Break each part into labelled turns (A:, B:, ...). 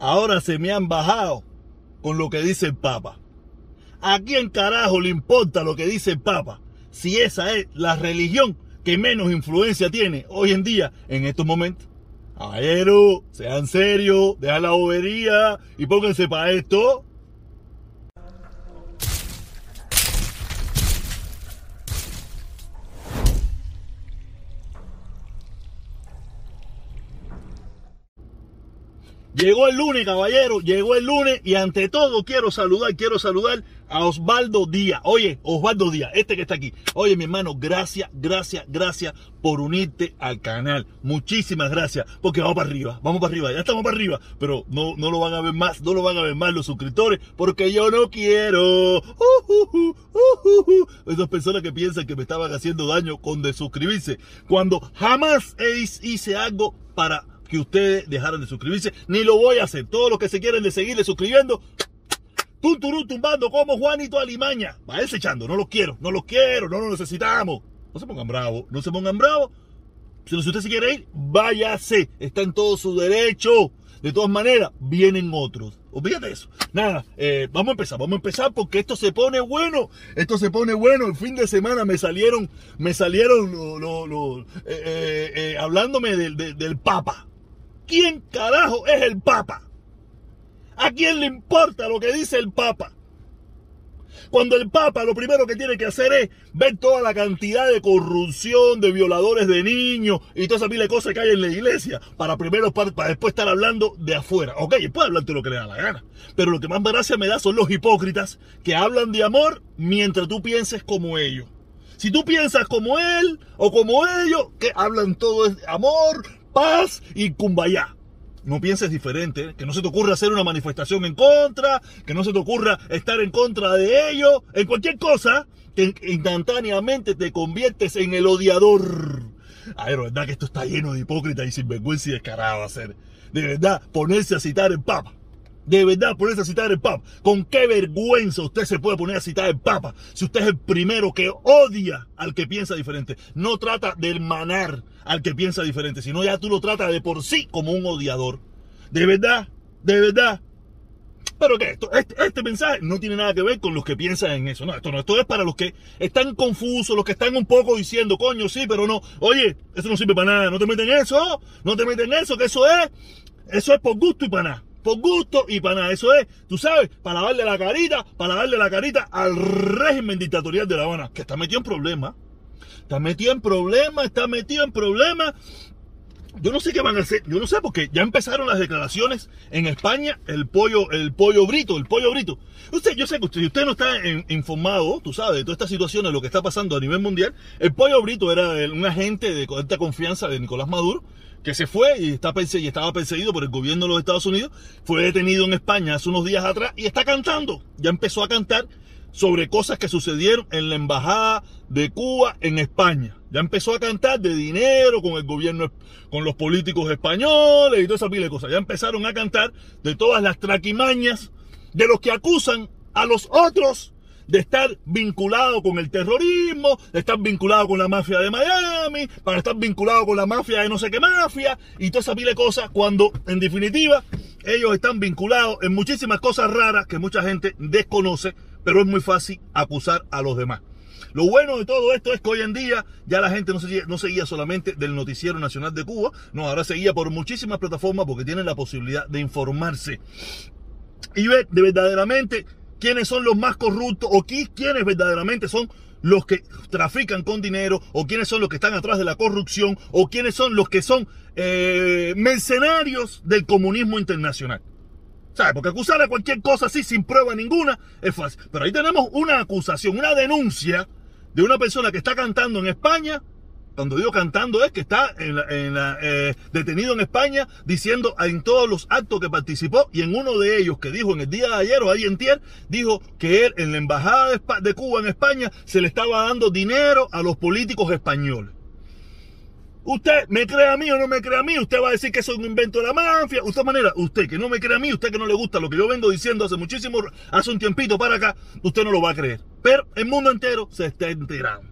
A: ahora se me han bajado con lo que dice el Papa. ¿A quién carajo le importa lo que dice el Papa? Si esa es la religión que menos influencia tiene hoy en día en estos momentos. Caballero, sean serios, dejan la bobería y pónganse para esto. Llegó el lunes, caballero, llegó el lunes y ante todo quiero saludar, quiero saludar a Osvaldo Díaz. Oye, Osvaldo Díaz, este que está aquí. Oye, mi hermano, gracias, gracias, gracias por unirte al canal. Muchísimas gracias, porque vamos para arriba, vamos para arriba, ya estamos para arriba, pero no, no lo van a ver más, no lo van a ver más los suscriptores, porque yo no quiero. Uh, uh, uh, Esas personas que piensan que me estaban haciendo daño con desuscribirse, cuando jamás hice algo para que ustedes dejaran de suscribirse, ni lo voy a hacer. Todos los que se quieren de seguirle suscribiendo, tunturú tumbando como Juanito Alimaña. Va echando, no los quiero, no los quiero, no los necesitamos. No se pongan bravos, no se pongan bravos. Si usted se quiere ir, váyase. Está en todo su derecho. De todas maneras, vienen otros. Olvídate eso. Nada, eh, vamos a empezar, vamos a empezar porque esto se pone bueno. Esto se pone bueno. El fin de semana me salieron, me salieron lo, eh, eh, hablándome del, del Papa. ¿Quién carajo es el Papa? ¿A quién le importa lo que dice el Papa? Cuando el Papa lo primero que tiene que hacer es ver toda la cantidad de corrupción, de violadores de niños y toda esa pila de cosas que hay en la iglesia, para primero para, después estar hablando de afuera. Ok, puede hablar de lo que le da la gana. Pero lo que más gracia me da son los hipócritas que hablan de amor mientras tú pienses como ellos. Si tú piensas como él o como ellos, que hablan todo de amor, paz y cumbayá. No pienses diferente, que no se te ocurra hacer una manifestación en contra, que no se te ocurra estar en contra de ellos, en cualquier cosa, que instantáneamente te conviertes en el odiador. Ay, verdad que esto está lleno de hipócritas y sinvergüenza y descarado hacer. De verdad, ponerse a citar el Papa de verdad ponerse a citar el Papa. ¿Con qué vergüenza usted se puede poner a citar el Papa si usted es el primero que odia al que piensa diferente? No trata de hermanar al que piensa diferente, sino ya tú lo tratas de por sí como un odiador. De verdad, de verdad. Pero que esto, este, este, mensaje no tiene nada que ver con los que piensan en eso. No, esto no, esto es para los que están confusos, los que están un poco diciendo, coño, sí, pero no. Oye, eso no sirve para nada. No te meten en eso, no te meten en eso, que eso es, eso es por gusto y para nada por gusto y para nada. Eso es, tú sabes, para darle la carita, para darle la carita al régimen dictatorial de La Habana, que está metido en problemas. Está metido en problemas, está metido en problemas. Yo no sé qué van a hacer, yo no sé porque ya empezaron las declaraciones en España, el pollo, el pollo brito, el pollo brito. Usted, yo sé que usted, usted no está informado, tú sabes, de toda esta situación, de lo que está pasando a nivel mundial. El pollo brito era un agente de alta confianza de Nicolás Maduro, que se fue y, está y estaba perseguido por el gobierno de los Estados Unidos, fue detenido en España hace unos días atrás y está cantando. Ya empezó a cantar sobre cosas que sucedieron en la embajada de Cuba en España. Ya empezó a cantar de dinero con el gobierno, con los políticos españoles y toda esa pila de cosas. Ya empezaron a cantar de todas las traquimañas de los que acusan a los otros de estar vinculado con el terrorismo, de estar vinculado con la mafia de Miami, para estar vinculado con la mafia de no sé qué mafia y toda esa pila de cosas, cuando en definitiva ellos están vinculados en muchísimas cosas raras que mucha gente desconoce, pero es muy fácil acusar a los demás. Lo bueno de todo esto es que hoy en día ya la gente no seguía, no seguía solamente del Noticiero Nacional de Cuba, no, ahora seguía por muchísimas plataformas porque tienen la posibilidad de informarse y ver de verdaderamente quiénes son los más corruptos o quiénes verdaderamente son los que trafican con dinero o quiénes son los que están atrás de la corrupción o quiénes son los que son eh, mercenarios del comunismo internacional. ¿Sabes? Porque acusar a cualquier cosa así sin prueba ninguna es fácil. Pero ahí tenemos una acusación, una denuncia de una persona que está cantando en España cuando digo cantando es que está eh, detenido en España diciendo en todos los actos que participó y en uno de ellos que dijo en el día de ayer o ayer en dijo que él en la embajada de, Cuba en España se le estaba dando dinero a los políticos españoles. Usted me cree a mí o no me cree a mí, usted va a decir que eso es un invento de la mafia. De manera, usted que no me cree a mí, usted que no le gusta lo que yo vengo diciendo hace muchísimo, hace un tiempito para acá, usted no lo va a creer. Pero el mundo entero se está enterando.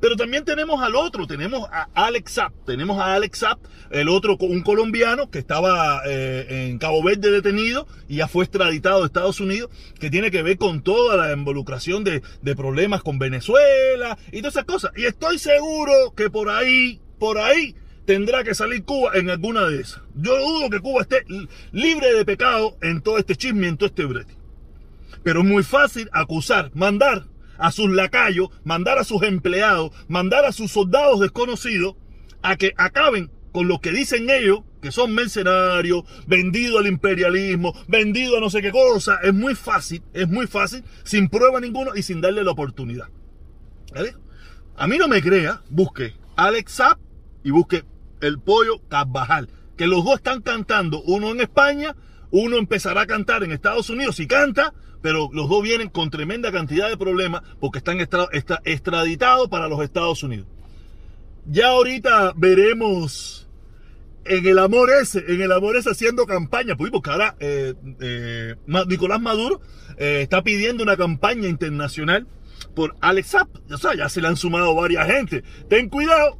A: Pero también tenemos al otro, tenemos a Alex Zapp, tenemos a Alex Zapp, el otro, un colombiano que estaba eh, en Cabo Verde detenido y ya fue extraditado de Estados Unidos, que tiene que ver con toda la involucración de, problemas con Venezuela y todas esas cosas. Y estoy seguro que por ahí, por ahí, tendrá que salir Cuba en alguna de esas. Yo dudo que Cuba esté libre de pecado en todo este chisme, en todo este brete. Pero es muy fácil acusar, mandar a sus lacayos, mandar a sus empleados, mandar a sus soldados desconocidos a que acaben con lo que dicen ellos, que son mercenarios, vendidos al imperialismo, vendidos a no sé qué cosa. Es muy fácil, es muy fácil, sin prueba ninguna y sin darle la oportunidad. ¿Vale? A mí no me crea, busque Alex Zapp y busque el pollo Carvajal, que los dos están cantando, uno en España, uno empezará a cantar en Estados Unidos y canta, pero los dos vienen con tremenda cantidad de problemas porque están extraditados para los Estados Unidos. Ya ahorita veremos en el amor ese, en el amor ese haciendo campaña, pues porque ahora eh, eh, Nicolás Maduro eh, está pidiendo una campaña internacional por Alex. O sea, ya se le han sumado varias gente. Ten cuidado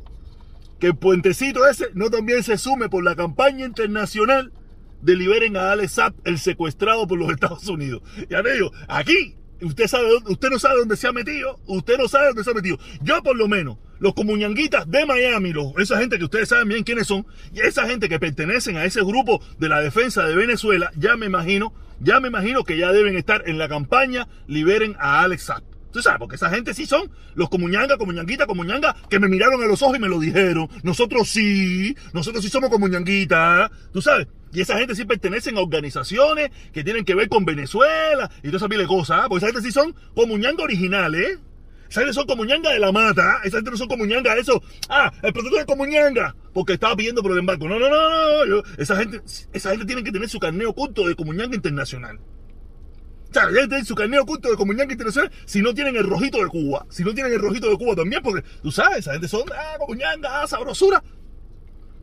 A: que el puentecito ese no también se sume por la campaña internacional deliberen a Alex Zapp, el secuestrado por los Estados Unidos. Ya te digo, aquí usted sabe usted no sabe dónde se ha metido, usted no sabe dónde se ha metido. Yo por lo menos, los comuñanguitas de Miami, los, esa gente que ustedes saben bien quiénes son, y esa gente que pertenecen a ese grupo de la defensa de Venezuela, ya me imagino, ya me imagino que ya deben estar en la campaña liberen a Alex Zapp. Tú sabes, porque esa gente sí son los comuñanga, comuñanguita, comuñanga, que me miraron a los ojos y me lo dijeron. Nosotros sí, nosotros sí somos comuñanguita. Tú sabes, y esa gente sí pertenecen a organizaciones que tienen que ver con Venezuela y todas esas de cosas. ¿ah? Porque esa gente sí son comuñanga originales, ¿eh? Esa gente son comuñanga de la mata. ¿ah? Esa gente no son comuñanga eso. Ah, el producto de comuñanga. Porque estaba pidiendo por el embarco. No, no, no, no. esa, gente, esa gente tiene que tener su carneo oculto de comuñanga internacional. Tienen su carneo oculto de comuñanga internacional si no tienen el rojito de Cuba. Si no tienen el rojito de Cuba también, porque tú sabes, esa gente son, ah, ah, sabrosura.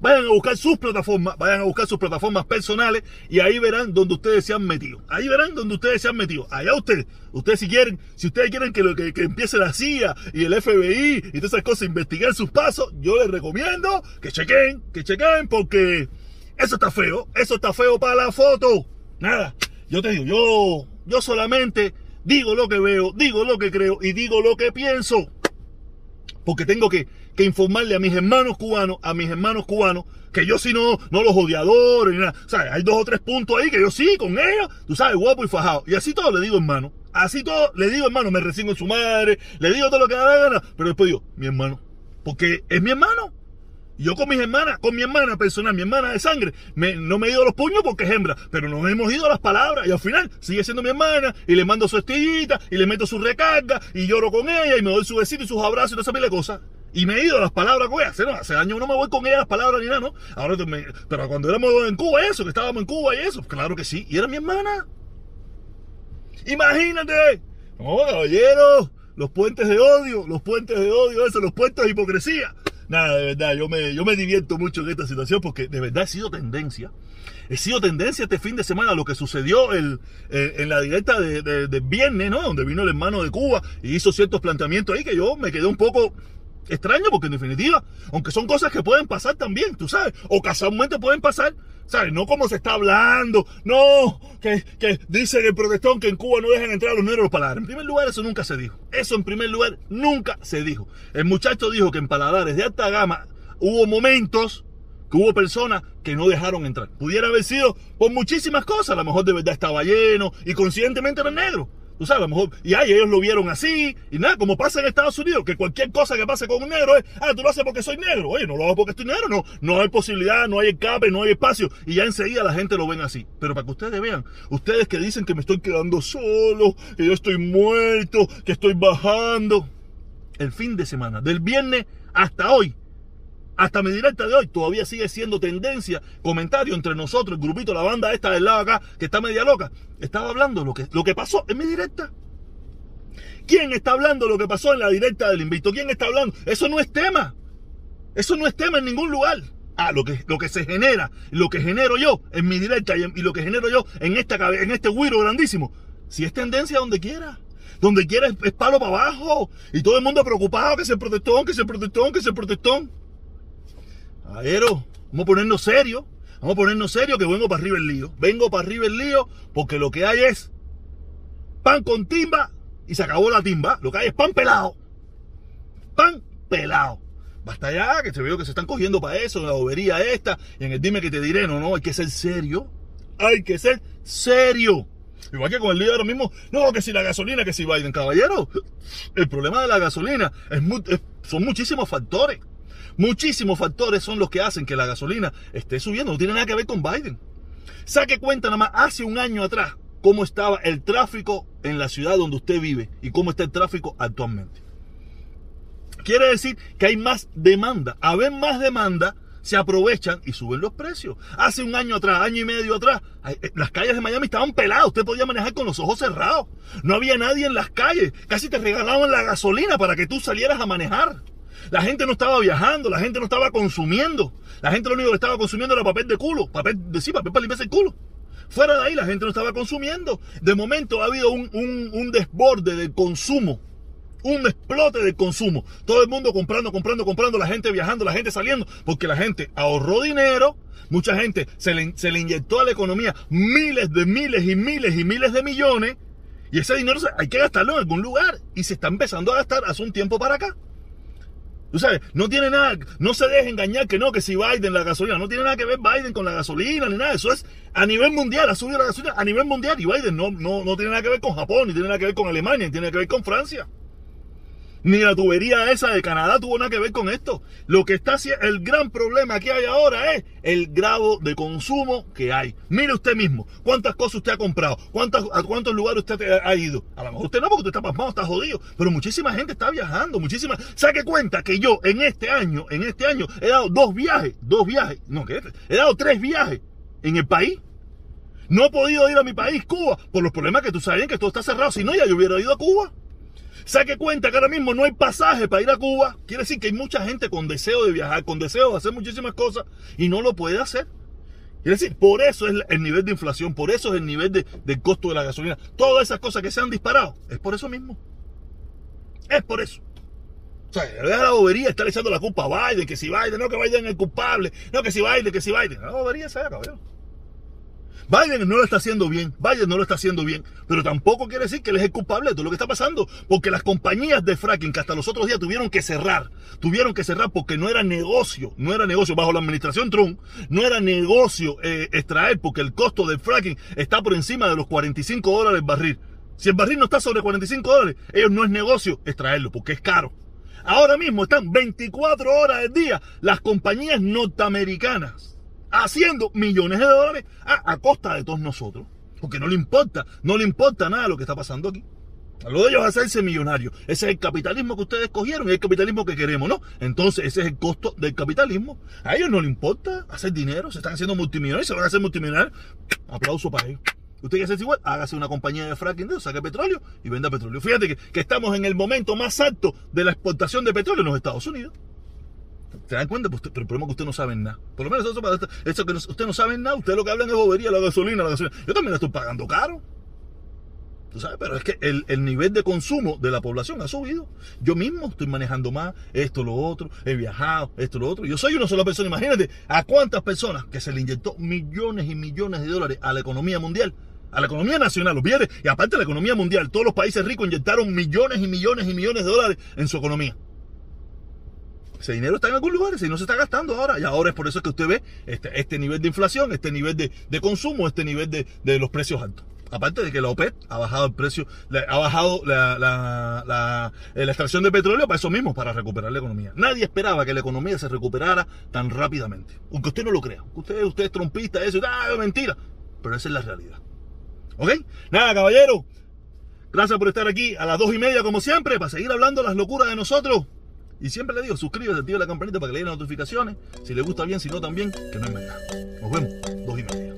A: Vayan a buscar sus plataformas, vayan a buscar sus plataformas personales y ahí verán donde ustedes se han metido. Ahí verán donde ustedes se han metido. Allá ustedes, ustedes si quieren, si ustedes quieren que, lo, que, empiece la CIA y el FBI y todas esas cosas investigar sus pasos, yo les recomiendo que chequen, que chequen porque eso está feo, eso está feo para la foto. Nada, yo te digo, yo, yo solamente digo lo que veo, digo lo que creo y digo lo que pienso. Porque tengo que, informarle a mis hermanos cubanos, a mis hermanos cubanos, que yo sí no, no los odiadores ni nada. O sea, hay dos o tres puntos ahí que yo sí, con ellos, tú sabes, guapo y fajado. Y así todo le digo hermano. Así todo le digo hermano, me recibo en su madre, le digo todo lo que da la gana. Pero después digo, mi hermano. Porque es mi hermano. Yo con mis hermanas, con mi hermana personal, mi hermana de sangre, no me he ido los puños porque es hembra, pero nos hemos ido a las palabras y al final sigue siendo mi hermana y le mando su estillita y le meto su recarga y lloro con ella y me doy su besito y sus abrazos y toda esa mil cosas. Y me he ido a las palabras con ella. Hace, años no me voy con ella a las palabras ni nada, ¿no? Ahora pero cuando éramos en Cuba, eso, que estábamos en Cuba y eso, claro que sí. Y era mi hermana. Imagínate. No, caballero. Los puentes de odio, los puentes de odio, eso, los puentes de hipocresía. Nada, de verdad, yo me, yo me divierto mucho en esta situación porque de verdad he sido tendencia. He sido tendencia este fin de semana lo que sucedió el, eh, en la directa de, de, viernes, ¿no? Donde vino el hermano de Cuba y hizo ciertos planteamientos ahí que yo me quedé un poco extraño porque en definitiva, aunque son cosas que pueden pasar también, tú sabes, o casualmente pueden pasar, ¿sabes? No como se está hablando, no, que, que dice el protestón que en Cuba no dejan entrar a los negros paladares. En primer lugar, eso nunca se dijo. Eso en primer lugar nunca se dijo. El muchacho dijo que en paladares de alta gama hubo momentos que hubo personas que no dejaron entrar. Pudiera haber sido por muchísimas cosas, a lo mejor de verdad estaba lleno y conscientemente era negro. Tú sabes, a lo mejor, y ay, ellos lo vieron así, y nada, como pasa en Estados Unidos, que cualquier cosa que pase con un negro es, ah, tú lo haces porque soy negro. Oye, no lo hago porque estoy negro, no, no hay posibilidad, no hay escape, no hay espacio, y ya enseguida la gente lo ven así. Pero para que ustedes vean, ustedes que dicen que me estoy quedando solo, que yo estoy muerto, que estoy bajando, el fin de semana, del viernes hasta hoy, hasta mi directa de hoy todavía sigue siendo tendencia, comentario entre nosotros, el grupito, la banda esta del lado acá, que está media loca. Estaba hablando lo que, lo que pasó en mi directa. ¿Quién está hablando lo que pasó en la directa del invito? ¿Quién está hablando? Eso no es tema. Eso no es tema en ningún lugar. Ah, lo que, lo que se genera, lo que genero yo en mi directa y, lo que genero yo en, esta, en este güiro grandísimo. Si es tendencia donde quiera. Donde quiera es, palo para abajo. Y todo el mundo preocupado que se protestón, que se protestón, que se protestón. Aero, vamos a ponernos serio. Vamos a ponernos serio que vengo para arriba el lío. Vengo para arriba el lío porque lo que hay es pan con timba y se acabó la timba. Lo que hay es pan pelado. Pan pelado. Basta ya, que se veo que se están cogiendo para eso, en la bobería esta, y en el dime que te diré, no, no, hay que ser serio. Hay que ser serio. Igual que con el lío ahora mismo, no, que si la gasolina, que si Biden, caballero. El problema de la gasolina es, son muchísimos factores. Muchísimos factores son los que hacen que la gasolina esté subiendo. No tiene nada que ver con Biden. Saque cuenta nada más hace un año atrás cómo estaba el tráfico en la ciudad donde usted vive y cómo está el tráfico actualmente. Quiere decir que hay más demanda. A ver más demanda, se aprovechan y suben los precios. Hace un año atrás, año y medio atrás, eh, las calles de Miami estaban peladas. Usted podía manejar con los ojos cerrados. No había nadie en las calles. Casi te regalaban la gasolina para que tú salieras a manejar. La gente no estaba viajando, la gente no estaba consumiendo. La gente lo único que estaba consumiendo era papel de culo. Papel de sí, papel para limpiarse el culo. Fuera de ahí la gente no estaba consumiendo. De momento ha habido un, un desborde del consumo un explote de consumo. Todo el mundo comprando, comprando, comprando, la gente viajando, la gente saliendo, porque la gente ahorró dinero, mucha gente se le, se le inyectó a la economía miles de miles y miles y miles de millones, y ese dinero hay que gastarlo en algún lugar, y se está empezando a gastar hace un tiempo para acá. Tú sabes, no tiene nada, no se deje engañar que no, que si Biden la gasolina, no tiene nada que ver Biden con la gasolina ni nada, eso es a nivel mundial, ha subido la gasolina a nivel mundial y Biden no, no, no tiene nada que ver con Japón, ni tiene nada que ver con Alemania, ni tiene nada que ver con Francia. Ni la tubería esa de Canadá tuvo nada que ver con esto. Lo que está haciendo, el gran problema que hay ahora es el grado de consumo que hay. Mire usted mismo, cuántas cosas usted ha comprado, a cuántos lugares usted ha ido. A lo mejor usted no, porque usted está pasmado, está jodido. Pero muchísima gente está viajando, muchísima. Saque cuenta que yo en este año, en este año, he dado dos viajes, dos viajes, no, ¿qué? He dado tres viajes en el país. No he podido ir a mi país, Cuba, por los problemas que tú sabes que todo está cerrado. Si no, ya yo hubiera ido a Cuba. Saque cuenta que ahora mismo no hay pasaje para ir a Cuba. Quiere decir que hay mucha gente con deseo de viajar, con deseo de hacer muchísimas cosas y no lo puede hacer. Quiere decir, por eso es el nivel de inflación, por eso es el nivel de, del costo de la gasolina. Todas esas cosas que se han disparado, es por eso mismo. Es por eso. O sea, la bobería está echando la culpa a Biden, que si Biden, no que Biden es el culpable, no que si Biden, que si Biden. La bobería se cabrón. Biden no lo está haciendo bien, Biden no lo está haciendo bien, pero tampoco quiere decir que él es el culpable de todo lo que está pasando, porque las compañías de fracking que hasta los otros días tuvieron que cerrar, tuvieron que cerrar porque no era negocio, no era negocio bajo la administración Trump, no era negocio eh, extraer porque el costo del fracking está por encima de los 45 dólares el barril. Si el barril no está sobre 45 dólares, ellos no es negocio extraerlo porque es caro. Ahora mismo están 24 horas al día las compañías norteamericanas haciendo millones de dólares a, costa de todos nosotros. Porque no le importa, no le importa nada lo que está pasando aquí. Lo de ellos es hacerse millonarios. Ese es el capitalismo que ustedes escogieron y el capitalismo que queremos, ¿no? Entonces, ese es el costo del capitalismo. A ellos no les importa hacer dinero, se están haciendo multimillonarios, se van a hacer multimillonarios. Aplauso para ellos. Usted quiere hacerse igual, hágase una compañía de fracking, de saque petróleo y venda petróleo. Fíjate que estamos en el momento más alto de la exportación de petróleo en los Estados Unidos. ¿Se dan cuenta? Pues, pero el problema es que usted no sabe nada. Por lo menos eso, eso que usted no sabe nada, usted lo que hablan es bobería, la gasolina, la gasolina. Yo también la estoy pagando caro. ¿Tú sabes? Pero es que el, el, nivel de consumo de la población ha subido. Yo mismo estoy manejando más, esto, lo otro, he viajado, esto, lo otro. Yo soy una sola persona. Imagínate a cuántas personas que se le inyectó millones y millones de dólares a la economía mundial a la economía nacional, viene y aparte la economía mundial, todos los países ricos inyectaron millones y millones y millones de dólares en su economía. Ese dinero está en algún lugar y no se está gastando ahora. Y ahora es por eso que usted ve este, este nivel de inflación, este nivel de, consumo, este nivel de, los precios altos. Aparte de que la OPEP ha bajado el precio, ha bajado la, la, extracción de petróleo para eso mismo, para recuperar la economía. Nadie esperaba que la economía se recuperara tan rápidamente. Aunque usted no lo crea. Usted, usted es trompista, eso, ah, mentira. Pero esa es la realidad. ¿Ok? Nada, caballero. Gracias por estar aquí a las dos y media, como siempre, para seguir hablando las locuras de nosotros. Y siempre le digo, suscríbete, activa la campanita para que le den notificaciones. Si le gusta bien, si no también, que no es nada. Nos vemos, dos y media.